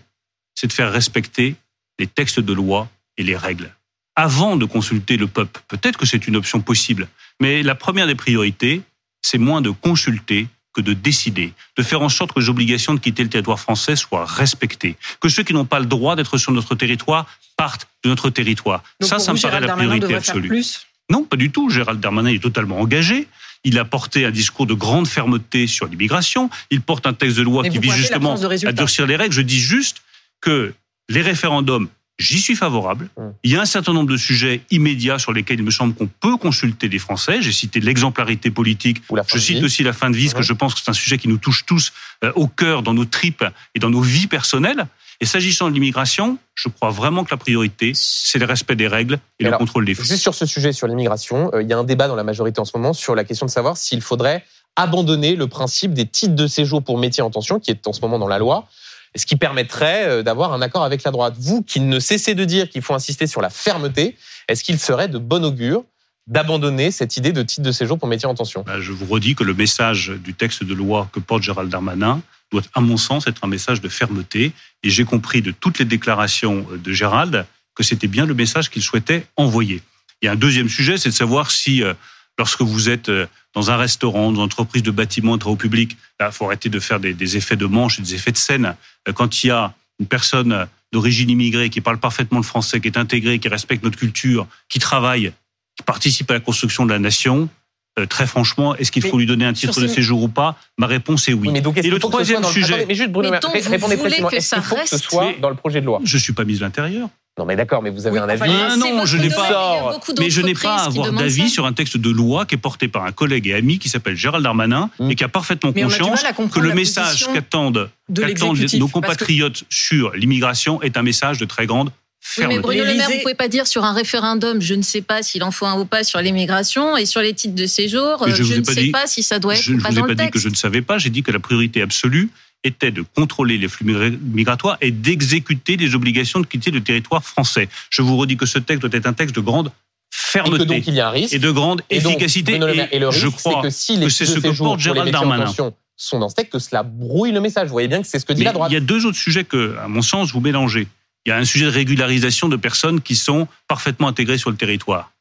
c'est de faire respecter les textes de loi et les règles avant de consulter le peuple. Peut-être que c'est une option possible. Mais la première des priorités, c'est moins de consulter que de décider, de faire en sorte que les obligations de quitter le territoire français soient respectées, que ceux qui n'ont pas le droit d'être sur notre territoire partent de notre territoire. ça, ça me paraît la priorité absolue. Non, pas du tout. Gérald Darmanin est totalement engagé. Il a porté un discours de grande fermeté sur l'immigration. Il porte un texte de loi Mais qui vise justement à durcir les règles. Je dis juste que les référendums, j'y suis favorable. Hum. Il y a un certain nombre de sujets immédiats sur lesquels il me semble qu'on peut consulter les Français. J'ai cité l'exemplarité politique. Je cite aussi la fin de vie, parce que je pense que c'est un sujet qui nous touche tous euh, au cœur, dans nos tripes et dans nos vies personnelles. Et s'agissant de l'immigration, je crois vraiment que la priorité, c'est le respect des règles et le Alors, contrôle des flux. Juste sur ce sujet, sur l'immigration, euh, il y a un débat dans la majorité en ce moment sur la question de savoir s'il faudrait abandonner le principe des titres de séjour pour métiers en tension, qui est en ce moment dans la loi, ce qui permettrait euh, d'avoir un accord avec la droite. Vous, qui ne cessez de dire qu'il faut insister sur la fermeté, est-ce qu'il serait de bon augure d'abandonner cette idée de titre de séjour pour métiers en tension? Bah, Je vous redis que le message du texte de loi que porte Gérald Darmanin doit, à mon sens, être un message de fermeté. Et j'ai compris de toutes les déclarations de Gérald que c'était bien le message qu'il souhaitait envoyer. Il y a un deuxième sujet, c'est de savoir si, euh, lorsque vous êtes euh, dans un restaurant, dans une entreprise de bâtiment, de travaux publics, il faut arrêter de faire des, des effets de manche et des effets de scène. Euh, Quand il y a une personne d'origine immigrée qui parle parfaitement le français, qui est intégrée, qui respecte notre culture, qui travaille, qui participe à la construction de la nation, euh, très franchement, est-ce qu'il faut lui donner un titre de ces- séjour ou pas? Ma réponse est oui. mais donc, Et le troisième le- sujet, Attendez, mais juste Bruno, Mais donc, ré- vous répondez voulez précisément. que Est-ce qu'il faut que ce reste- soit dans le projet de loi? Je suis pas ministre de l'Intérieur. Non, mais d'accord, mais vous avez Oui, un avis? Ah non, je n'ai pas- Mais je n'ai pas à avoir d'avis sur un texte de loi qui est porté par un collègue et ami qui s'appelle Gérald Darmanin Mm. et qui a parfaitement Mais conscience que le message qu'attendent nos que- compatriotes sur l'immigration est un message de très grande Oui, mais. Bruno Le Maire, vous pouvez pas dire sur un référendum, je ne sais pas s'il en faut un ou pas sur l'immigration et sur les titres de séjour, euh, je je, ne pas sais dit- pas si ça doit être Je ou ne pas vous ai pas dit que je ne savais pas, j'ai dit que la priorité absolue était de contrôler les flux migra- migratoires et d'exécuter les obligations de quitter le territoire français. Je vous redis que ce texte doit être un texte de grande Et que fermeté donc il y a un risque. et de grande Et donc, efficacité. Bruno Le Maire, et le je risque, c'est crois que si les que c'est ce de que porte Gérald Darmanin. sont dans ce texte, que cela brouille le message. Vous voyez bien que c'est ce que dit Mais la droite. il y a deux autres sujets que, à mon sens, vous mélangez. Il y a un sujet de régularisation de personnes qui sont parfaitement intégrées sur le territoire.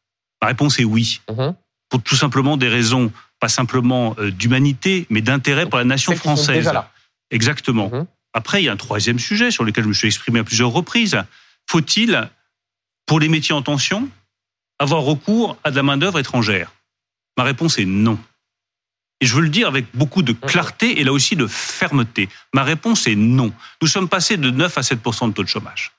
Ma réponse est oui, Mhm. pour tout simplement des raisons, pas simplement euh, d'humanité, mais d'intérêt pour la nation Celles qui sont française. déjà là. Exactement. Mhm. Après, il y a un troisième sujet sur lequel je me suis exprimé à plusieurs reprises. Faut-il, pour les métiers en tension, avoir recours à de la main-d'œuvre étrangère? Ma réponse est non. Et je veux le dire avec beaucoup de clarté et là aussi de fermeté. Ma réponse est non. Nous sommes passés de 9 à 7% de taux de chômage.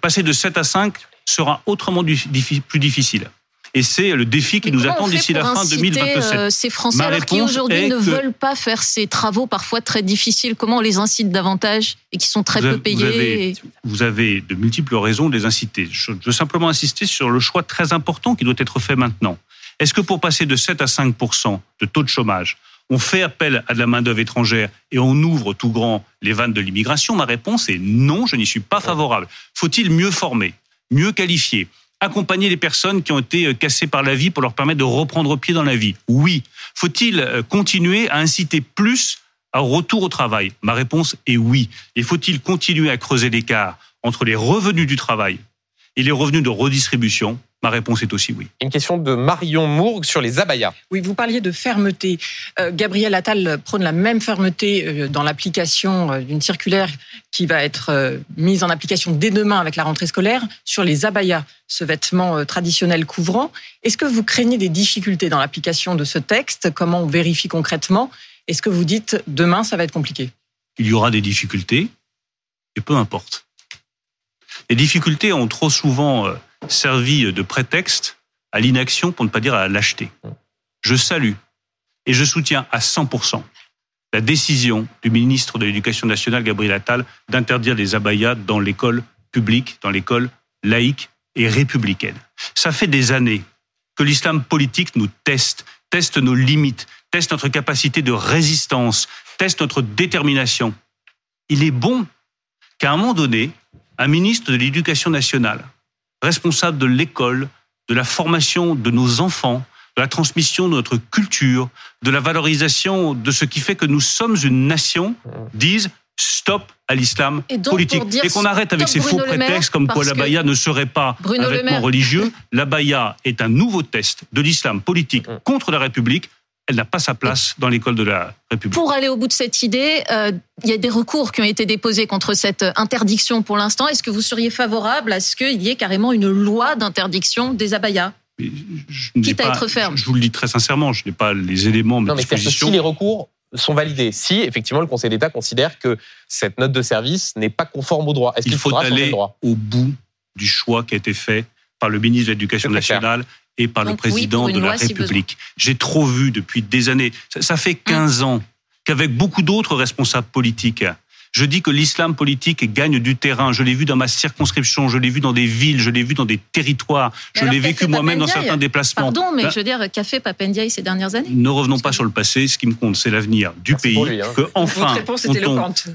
Passer de 7 à 5 sera autrement plus difficile. Et c'est le défi qui Mais nous attend d'ici la fin inciter, 2027. euh, ces Français Ma alors qui aujourd'hui ne que- veulent pas faire ces travaux parfois très difficiles, comment on les incite davantage et qui sont très Vous peu avez- vous payés avez- et- vous avez de multiples raisons de les inciter. Je veux simplement insister sur le choix très important qui doit être fait maintenant. Est-ce que pour passer de 7 à 5% de taux de chômage, on fait appel à de la main-d'œuvre étrangère et on ouvre tout grand les vannes de l'immigration Ma réponse est non, je n'y suis pas favorable. Faut-il mieux former, mieux qualifier Accompagner les personnes qui ont été euh, cassées par la vie pour leur permettre de reprendre pied dans la vie? Oui. Faut-il euh, continuer à inciter plus au retour au travail? Ma réponse est oui. Et faut-il continuer à creuser l'écart entre les revenus du travail et les revenus de redistribution Ma réponse est aussi oui. Une question de Marion Mourgue sur les abayas. Oui, vous parliez de fermeté. Euh, Gabriel Attal prône la même fermeté euh, dans l'application euh, d'une circulaire qui va être euh, mise en application dès demain avec la rentrée scolaire sur les abayas, ce vêtement euh, traditionnel couvrant. Est-ce que vous craignez des difficultés dans l'application de ce texte? Comment on vérifie concrètement? Est-ce que vous dites demain ça va être compliqué? Il y aura des difficultés, et peu importe. Les difficultés ont trop souvent euh, servi de prétexte à l'inaction, pour ne pas dire à la lâcheté. Je salue et je soutiens à 100% la décision du ministre de l'Éducation nationale, Gabriel Attal, d'interdire les abayas dans l'école publique, dans l'école laïque et républicaine. Ça fait des années que l'islam politique nous teste, teste nos limites, teste notre capacité de résistance, teste notre détermination. Il est bon qu'à un moment donné, un ministre de l'Éducation nationale, responsable de l'école, de la formation de nos enfants, de la transmission de notre culture, de la valorisation de ce qui fait que nous sommes une nation, dise stop à l'islam Et donc, politique. Et qu'on arrête avec ces faux prétextes comme quoi l'abaya ne serait pas Bruno un vêtement religieux. L'abaya est un nouveau test de l'islam politique Mm. contre la République. Elle n'a pas sa place dans l'école de la République. Pour aller au bout de cette idée, euh, il y a des recours qui ont été déposés contre cette interdiction pour l'instant. Est-ce que vous seriez favorable à ce qu'il y ait carrément une loi d'interdiction des abayas Je Quitte à pas- être ferme. Je vous le dis très sincèrement, je n'ai pas les éléments à ma Non, mais que si les recours sont validés, si effectivement le Conseil d'État considère que cette note de service n'est pas conforme au droit, est-ce Il qu'il faut aller droit? au bout du choix qui a été fait par le ministre de l'Éducation clair. Et par Donc le président de la loi, si République. J'ai trop vu depuis des années. Ça, ça fait 15 ans qu'avec beaucoup d'autres responsables politiques, je dis que l'islam politique gagne du terrain. Je l'ai vu dans ma circonscription, je l'ai vu dans des villes, je l'ai vu dans des territoires, Mais je l'ai vécu moi-même dans certains déplacements. Pardon, mais Ben, je veux dire, qu'a fait Papendiaï ces dernières années? Ne revenons pas sur le passé. Ce qui me compte, c'est l'avenir du Merci pays. lui, hein. Que Votre enfin, réponse on est tombe- éloquente.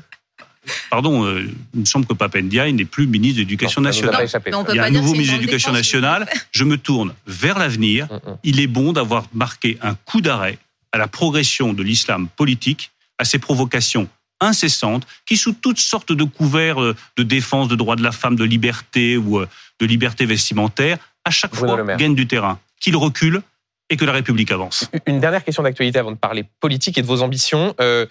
Pardon, euh, il me semble que Papendiaï n'est plus ministre de l'Éducation nationale. Il y a pas un nouveau ministre de l'Éducation nationale. Je me tourne vers l'avenir. Mm, mm. Il est bon d'avoir marqué un coup d'arrêt à la progression de l'islam politique, à ses provocations incessantes, qui sous toutes sortes de couverts euh, de défense de droits de la femme, de liberté ou euh, de liberté vestimentaire, à chaque fois gagnent du terrain, qu'il recule et que la République avance. Une dernière question d'actualité avant de parler politique et de vos ambitions. Euh,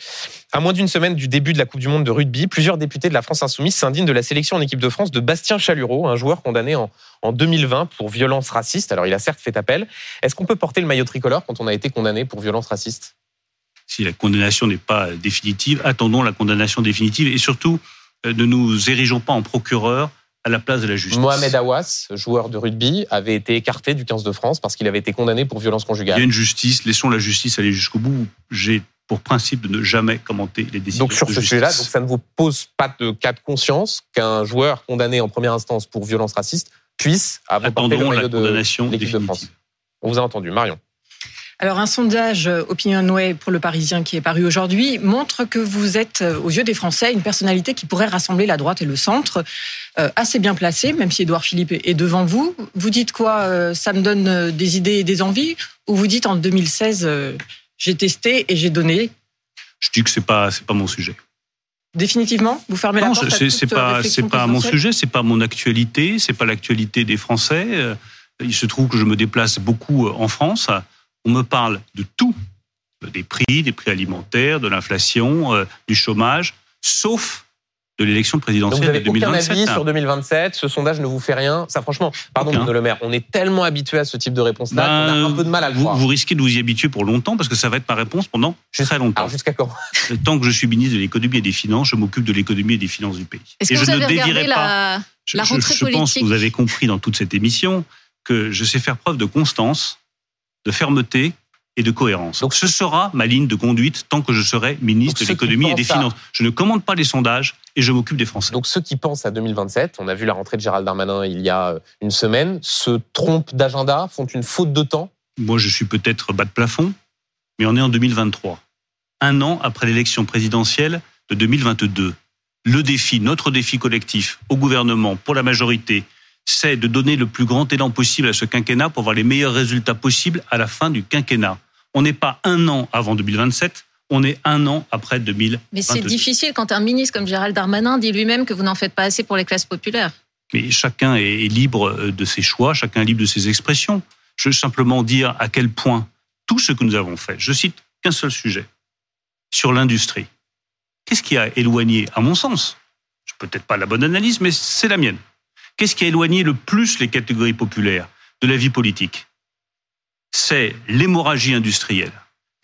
à moins d'une semaine du début de la Coupe du Monde de rugby, plusieurs députés de la France Insoumise s'indignent de la sélection en équipe de France de Bastien Chalureau, un joueur condamné en, en 2020 pour violence raciste. Alors il a certes fait appel. Est-ce qu'on peut porter le maillot tricolore quand on a été condamné pour violence raciste? Si la condamnation n'est pas définitive, attendons la condamnation définitive et surtout euh, ne nous érigeons pas en procureur à la place de la justice. Mohamed Awas, joueur de rugby, avait été écarté du 15 de France parce qu'il avait été condamné pour violence Il y conjugale. a une justice, laissons la justice aller jusqu'au bout. J'ai pour principe de ne jamais commenter les décisions Donc sur de ce sujet-là, ça ne vous pose pas de cas de conscience qu'un joueur condamné en première instance pour violence raciste puisse avoir le maillot de l'équipe de France. On vous a entendu, Marion. Alors, un sondage euh, Opinionway pour le Parisien qui est paru aujourd'hui montre que vous êtes, euh, aux yeux des Français, une personnalité qui pourrait rassembler la droite et le centre, euh, assez bien placée, même si Édouard Philippe est devant vous. Vous dites quoi euh, Ça me donne des idées et des envies Ou vous dites en 2016, euh, j'ai testé et j'ai donné? Je dis que c'est pas c'est pas mon sujet. Définitivement? Vous fermez la Non, porte à c'est pas c'est pas mon sujet, c'est pas mon actualité, c'est pas l'actualité des Français. Il se trouve que je me déplace beaucoup en France. On me parle de tout, des prix, des prix alimentaires, de l'inflation, euh, du chômage, sauf de l'élection Donc vous présidentielle de n'avez aucun 2027. avis sur 2027. Ce sondage ne vous fait rien. Ça, franchement, pardon. Bruno Le Maire, on est tellement habitué à ce type de réponse-là Ben, qu'on a un peu de mal à le vous, croire. vous risquez de vous y habituer pour longtemps parce que ça va être ma réponse pendant très longtemps. Alors jusqu'à quand? Tant que je suis ministre de l'économie et des finances, je m'occupe de l'économie et des finances du pays. Est-ce et que je vous avez ne regardé dévierai pas. la, Je, la je- rentrée je pense que vous avez compris dans toute cette émission que je sais faire preuve de constance, de fermeté et de cohérence. Donc- ce sera ma ligne de conduite tant que je serai ministre de l'économie et des à- finances. Je ne commande pas les sondages et je m'occupe des Français. Donc ceux qui pensent à 2027, on a vu la rentrée de Gérald Darmanin il y a euh, une semaine, se trompent d'agenda, font une faute de temps? Moi, je suis peut-être bas de plafond, mais on est en 2023. Un an après l'élection présidentielle de 2022. Le défi, notre défi collectif au gouvernement, pour la majorité, c'est de donner le plus grand élan possible à ce quinquennat pour avoir les meilleurs résultats possibles à la fin du quinquennat. On n'est pas un an avant 2027, on est un an après 2022. Mais c'est difficile quand un ministre comme Gérald Darmanin dit lui-même que vous n'en faites pas assez pour les classes populaires. Mais chacun est libre euh, de ses choix, chacun est libre de ses expressions. Je veux simplement dire à quel point tout ce que nous avons fait, je cite qu'un seul sujet, sur l'industrie. Qu'est-ce qui a éloigné, à mon sens, je peut-être pas la bonne analyse, mais c'est la mienne. Qu'est-ce qui a éloigné le plus les catégories populaires de la vie politique? C'est l'hémorragie industrielle,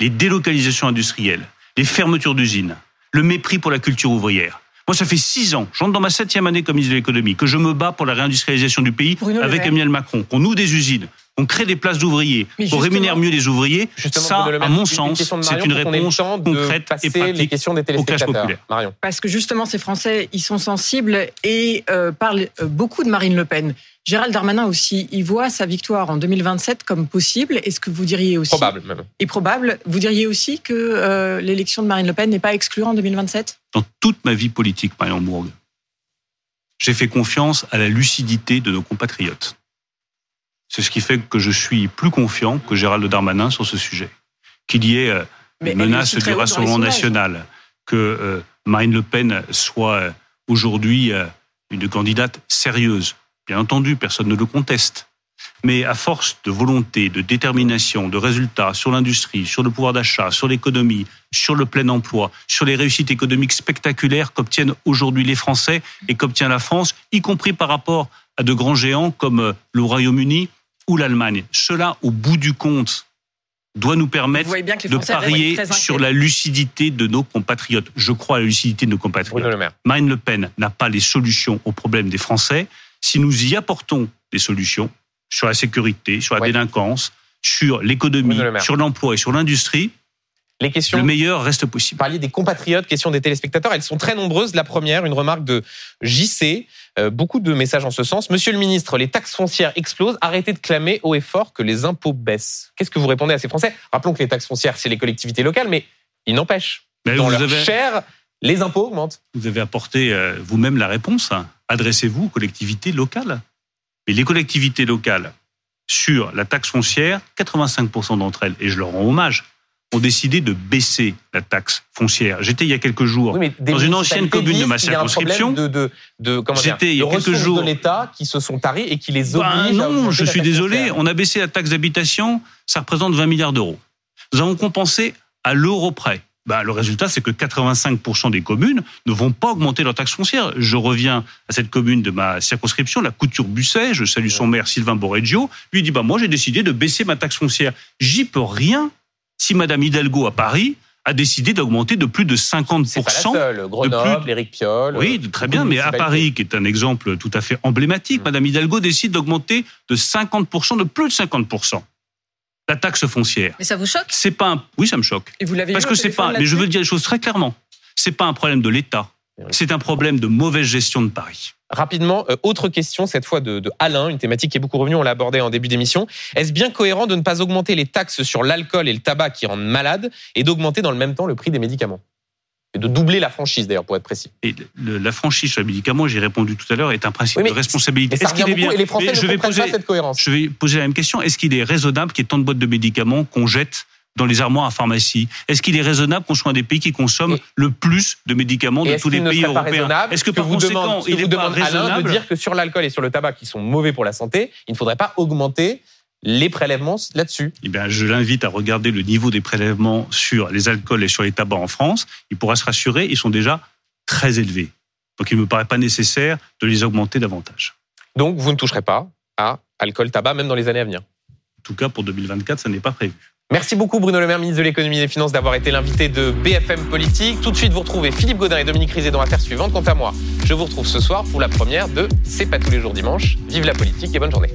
les délocalisations industrielles, les fermetures d'usines, le mépris pour la culture ouvrière. Moi, ça fait six ans, j'entre dans ma septième année comme ministre de l'économie, que je me bats pour la réindustrialisation du pays Bruno avec. Emmanuel Macron, qu'on ouvre des usines, qu'on crée des places d'ouvriers, justement- rémunère mieux les ouvriers. Ça, Le à mon sens, c'est une réponse concrète et les pratique questions des aux classes téléspectateurs. populaires. Marion. Parce que justement, ces Français, ils sont sensibles et euh, parlent euh, beaucoup de Marine Le Pen. Gérald Darmanin aussi, il voit sa victoire en 2027 comme possible. Est-ce que vous diriez aussi Probable même. et probable Vous diriez aussi que euh, l'élection de Marine Le Pen n'est pas exclue en 2027 Dans toute ma vie politique, Marion Bourg, j'ai fait confiance à la lucidité de nos compatriotes. C'est ce qui fait que je suis plus confiant que Gérald Darmanin sur ce sujet. Qu'il y ait euh, une menace du Rassemblement national, que euh, Marine Le Pen soit euh, aujourd'hui une candidate sérieuse. Bien entendu, personne ne le conteste. Mais à force de volonté, de détermination, de résultats sur l'industrie, sur le pouvoir d'achat, sur l'économie, sur le plein emploi, sur les réussites économiques spectaculaires qu'obtiennent aujourd'hui les Français et qu'obtient la France, y compris par rapport à de grands géants comme le Royaume-Uni ou l'Allemagne. Cela, au bout du compte, doit nous permettre de parier sur la lucidité de nos compatriotes. Je crois à la lucidité de nos compatriotes. Marine Le Pen n'a pas les solutions aux problèmes des Français. Si nous y apportons des solutions sur la sécurité, sur la délinquance, sur l'économie, sur l'emploi et sur l'industrie, les questions. Le meilleur reste possible. Parliez des compatriotes, questions des téléspectateurs. Elles sont très nombreuses. La première, une remarque de JC. Euh, beaucoup de messages en ce sens. Monsieur le ministre, les taxes foncières explosent. Arrêtez de clamer haut et fort que les impôts baissent. Qu'est-ce que vous répondez à ces Français? Rappelons que les taxes foncières, c'est les collectivités locales, mais il n'empêche. Dans leur chair, les impôts augmentent. Vous avez apporté euh, vous-même la réponse. Adressez-vous aux collectivités locales. Mais les collectivités locales, sur la taxe foncière, 85% d'entre elles, et je leur rends hommage, ont décidé de baisser la taxe foncière. J'étais il y a quelques jours dans une ancienne commune de ma circonscription. De, de, de J'étais il y a quelques jours de l'État qui se sont taris et qui les ben obligent. non, je suis désolé. On a baissé la taxe d'habitation. Ça représente 20 milliards d'euros. Nous avons compensé à l'euro près. Ben, le résultat, c'est que 85% des communes ne vont pas augmenter leur taxe foncière. Je reviens à cette commune de ma circonscription, la Couture-Busset. Je salue son maire Sylvain Borreggio. Lui dit, bah, moi, j'ai décidé de baisser ma taxe foncière. J'y peux rien si Madame Hidalgo à Paris a décidé d'augmenter de plus de 50%. C'est pas la seule. Grenoble, Éric Piolle. Oui, très bien. Mais à Paris, qui est un exemple tout à fait emblématique, mmh. Madame Hidalgo décide d'augmenter de 50%, de plus de 50%. La taxe foncière. Mais ça vous choque? C'est pas un... Oui, ça me choque. Et vous l'avez Parce que c'est pas. Mais je veux dire les choses très clairement. C'est pas un problème de l'État. C'est un problème de mauvaise gestion de Paris. Rapidement, euh, autre question, cette fois de, Alain, une thématique qui est beaucoup revenue, on l'a abordée en début d'émission. Est-ce bien cohérent de ne pas augmenter les taxes sur l'alcool et le tabac qui rendent malades et d'augmenter dans le même temps le prix des médicaments? Et de doubler la franchise d'ailleurs pour être précis. Et la franchise sur les médicaments, j'ai répondu tout à l'heure, est un principe de responsabilité. Est-ce qu'il est bien et les Français je vais poser, cette cohérence. Je vais poser la même question. Est-ce qu'il est raisonnable qu'il y ait tant de boîtes de médicaments qu'on jette dans les armoires à pharmacie Est-ce qu'il est raisonnable qu'on soit un des pays qui consomme le plus de médicaments de tous les pays européens Est-ce que, par vous conséquent, il est pas raisonnable de dire que sur l'alcool et sur le tabac, qui sont mauvais pour la santé, il ne faudrait pas augmenter les prélèvements là-dessus? Eh bien, je l'invite à regarder le niveau des prélèvements sur les alcools et sur les tabacs en France. Il pourra se rassurer, ils sont déjà très élevés. Donc, il ne me paraît pas nécessaire de les augmenter davantage. Donc, vous ne toucherez pas à alcool, tabac, même dans les années à venir? En tout cas, pour 2024, ça n'est pas prévu. Merci beaucoup Bruno Le Maire, ministre de l'économie et des finances, d'avoir été l'invité de BFM Politique. Tout de suite, vous retrouvez Philippe Godin et Dominique Rizet dans l'affaire suivante. Quant à moi, je vous retrouve ce soir pour la première de C'est pas tous les jours dimanche. Vive la politique et bonne journée.